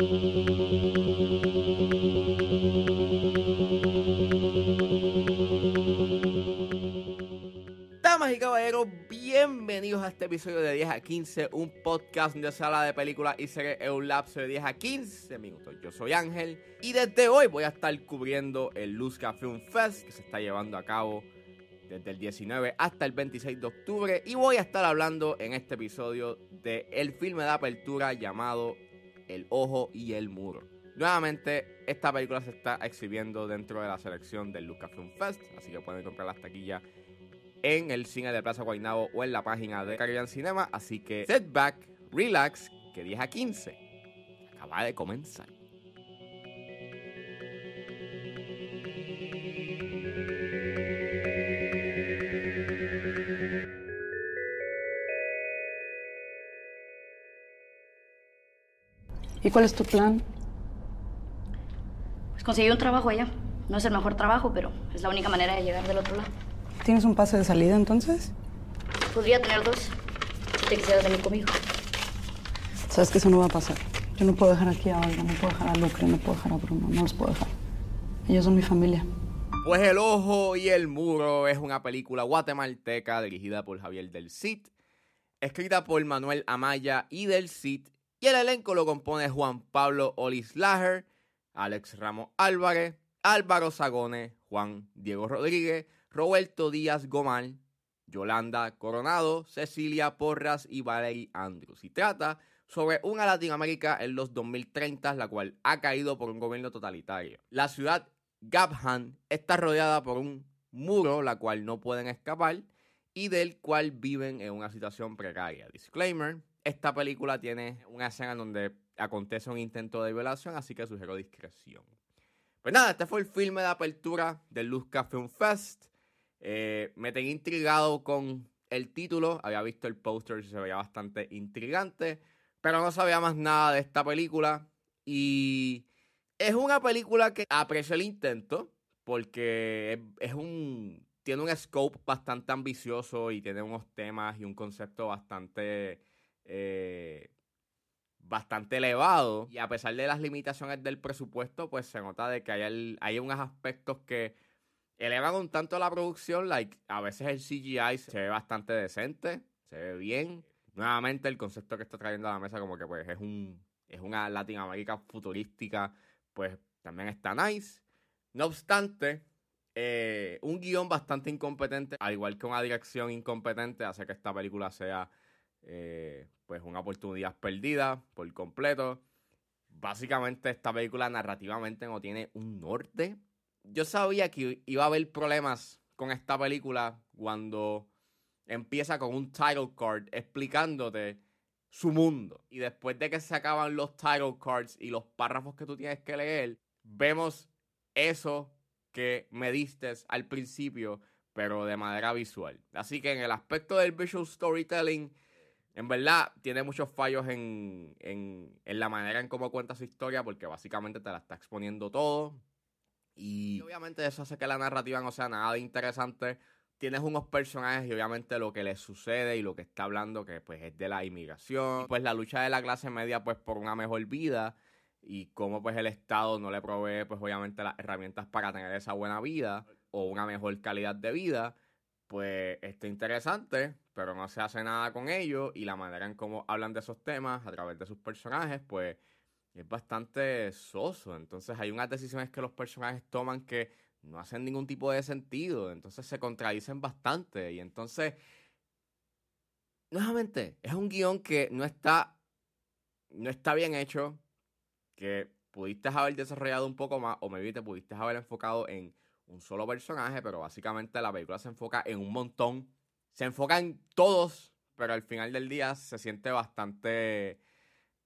Damas y caballeros, bienvenidos a este episodio de 10 a 15, un podcast de sala de películas y series en un lapso de 10 a 15 minutos. Yo soy Ángel y desde hoy voy a estar cubriendo el Luzca Film Fest que se está llevando a cabo desde el 19 hasta el 26 de octubre y voy a estar hablando en este episodio del el filme de apertura llamado El Ojo y el Muro. Nuevamente, esta película se está exhibiendo dentro de la selección del Lucasfilm Fest, así que pueden comprar las taquillas en el cine de Plaza Guaynabo o en la página de Caribbean Cinema. Así que set back, relax, que 10 a 15 acaba de comenzar. ¿Y cuál es tu plan? Pues conseguí un trabajo allá. No es el mejor trabajo, pero es la única manera de llegar del otro lado. ¿Tienes un pase de salida entonces? Podría tener dos. Si te quisieras venir conmigo. Sabes que eso no va a pasar. Yo no puedo dejar aquí a Olga, no puedo dejar a Lucre, no puedo dejar a Bruno, no los puedo dejar. Ellos son mi familia. Pues El Ojo y el Muro es una película guatemalteca dirigida por Javier Del Cid, escrita por Manuel Amaya y Del Cid, y el elenco lo compone Juan Pablo Olislager, Alex Ramos Álvarez, Álvaro Sagone, Juan Diego Rodríguez, Roberto Díaz Gomar, Yolanda Coronado, Cecilia Porras y Valerie Andrews. Y trata sobre una Latinoamérica en los 2030, la cual ha caído por un gobierno totalitario. La ciudad Gabhan está rodeada por un muro, la cual no pueden escapar y del cual viven en una situación precaria. Disclaimer, esta película tiene una escena en donde acontece un intento de violación, así que sugiero discreción. Pues nada, este fue el filme de apertura del Luzca Film Fest. Eh, me tenía intrigado con el título, había visto el póster y se veía bastante intrigante, pero no sabía más nada de esta película. Y es una película que aprecio el intento, porque es, un, tiene un scope bastante ambicioso y tiene unos temas y un concepto bastante, eh, bastante elevado. Y a pesar de las limitaciones del presupuesto, pues se nota de que hay, hay unos aspectos que elevan un tanto la producción, like, a veces el CGI se ve bastante decente, se ve bien. Nuevamente el concepto que está trayendo a la mesa como que pues es un es una Latinoamérica futurística, pues también está nice. No obstante, eh, un guion bastante incompetente, al igual que una dirección incompetente, hace que esta película sea eh, pues una oportunidad perdida por completo. Básicamente esta película narrativamente no tiene un norte yo sabía que iba a haber problemas con esta película cuando empieza con un title card explicándote su mundo. Y después de que se acaban los title cards y los párrafos que tú tienes que leer, vemos eso que me diste al principio, pero de manera visual. Así que en el aspecto del visual storytelling, en verdad tiene muchos fallos en, en, en la manera en cómo cuenta su historia, porque básicamente te la está exponiendo todo y obviamente eso hace que la narrativa no sea nada de interesante. Tienes unos personajes y obviamente lo que les sucede y lo que está hablando que pues es de la inmigración. pues la lucha de la clase media pues por una mejor vida y cómo pues el Estado no le provee pues obviamente las herramientas para tener esa buena vida o una mejor calidad de vida. Pues está interesante, pero no se hace nada con ello y la manera en cómo hablan de esos temas a través de sus personajes pues es bastante soso. Entonces hay unas decisiones que los personajes toman que no hacen ningún tipo de sentido. Entonces se contradicen bastante. Y entonces, nuevamente, es un guion que no está, no está bien hecho. Que pudiste haber desarrollado un poco más. O maybe te pudiste haber enfocado en un solo personaje. Pero básicamente la película se enfoca en un montón. Se enfoca en todos. Pero al final del día se siente bastante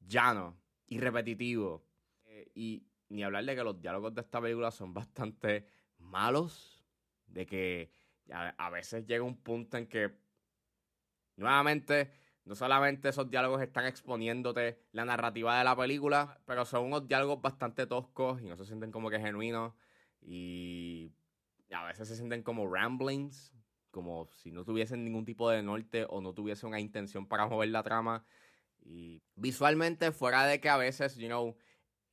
llano y repetitivo. Eh, y ni hablar de que los diálogos de esta película son bastante malos, de que a, veces llega un punto en que, nuevamente, no solamente esos diálogos están exponiéndote la narrativa de la película, pero son unos diálogos bastante toscos y no se sienten como que genuinos y a veces se sienten como ramblings, como si no tuviesen ningún tipo de norte o no tuviesen una intención para mover la trama. Y visualmente, fuera de que a veces, you know,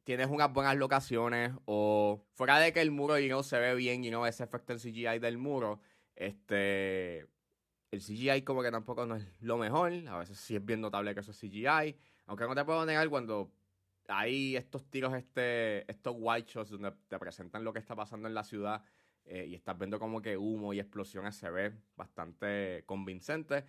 tienes unas buenas locaciones o fuera de que el muro y no se ve bien y no ese efecto en CGI del muro, este el CGI como que tampoco no es lo mejor, a veces sí es bien notable que eso es CGI, aunque no te puedo negar cuando hay estos tiros, este, estos white shots donde te presentan lo que está pasando en la ciudad eh, y estás viendo como que humo y explosiones se ve bastante convincente,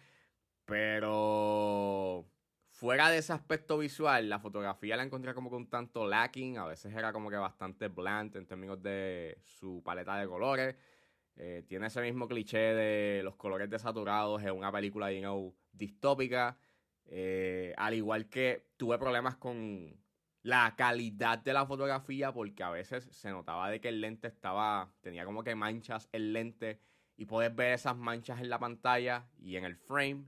pero fuera de ese aspecto visual, la fotografía la encontré como que un tanto lacking, a veces era como que bastante bland en términos de su paleta de colores. Eh, tiene ese mismo cliché de los colores desaturados en una película you know, distópica. Eh, al igual que tuve problemas con la calidad de la fotografía porque a veces se notaba de que el lente estaba, tenía como que manchas el lente y puedes ver esas manchas en la pantalla y en el frame.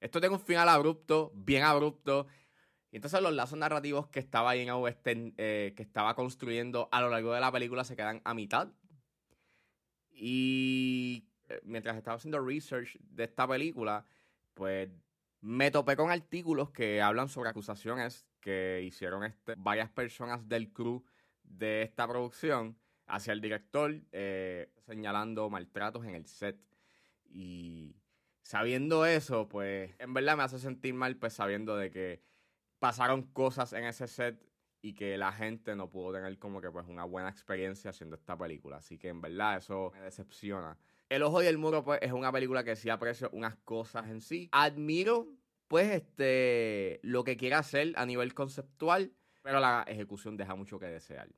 Esto tiene un final abrupto, bien abrupto. Y entonces los lazos narrativos que estaba ahí en eh, que estaba construyendo a lo largo de la película se quedan a mitad. Y eh, mientras estaba haciendo research de esta película, pues me topé con artículos que hablan sobre acusaciones que hicieron este, varias personas del crew de esta producción hacia el director, eh, señalando maltratos en el set. Y sabiendo eso, pues en verdad me hace sentir mal, pues sabiendo de que pasaron cosas en ese set y que la gente no pudo tener como que pues una buena experiencia haciendo esta película. Así que en verdad eso me decepciona. El Ojo y el Muro pues es una película que sí aprecio unas cosas en sí. Admiro pues este lo que quiere hacer a nivel conceptual, pero la ejecución deja mucho que desear.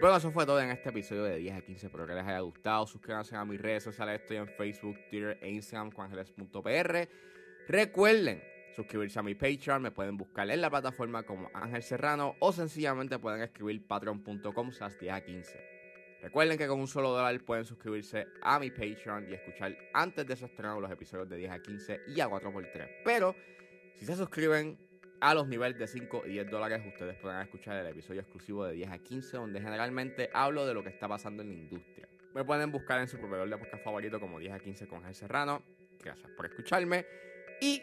Bueno, eso fue todo en este episodio de 10 a 15. Espero que les haya gustado. Suscríbanse a mis redes sociales. Estoy en Facebook, Twitter e Instagram, juangeles.pr. Recuerden suscribirse a mi Patreon. Me pueden buscar en la plataforma como Ángel Serrano o sencillamente pueden escribir patreon.com 10 a 15. Recuerden que con un solo dólar pueden suscribirse a mi Patreon y escuchar antes de esos estrenos los episodios de 10 a 15 y a 4x3. Pero si se suscriben a los niveles de 5 y 10 dólares, ustedes podrán escuchar el episodio exclusivo de 10 a 15, donde generalmente hablo de lo que está pasando en la industria. Me pueden buscar en su proveedor de podcast favorito como 10 a 15 con Ángel Serrano. Gracias por escucharme y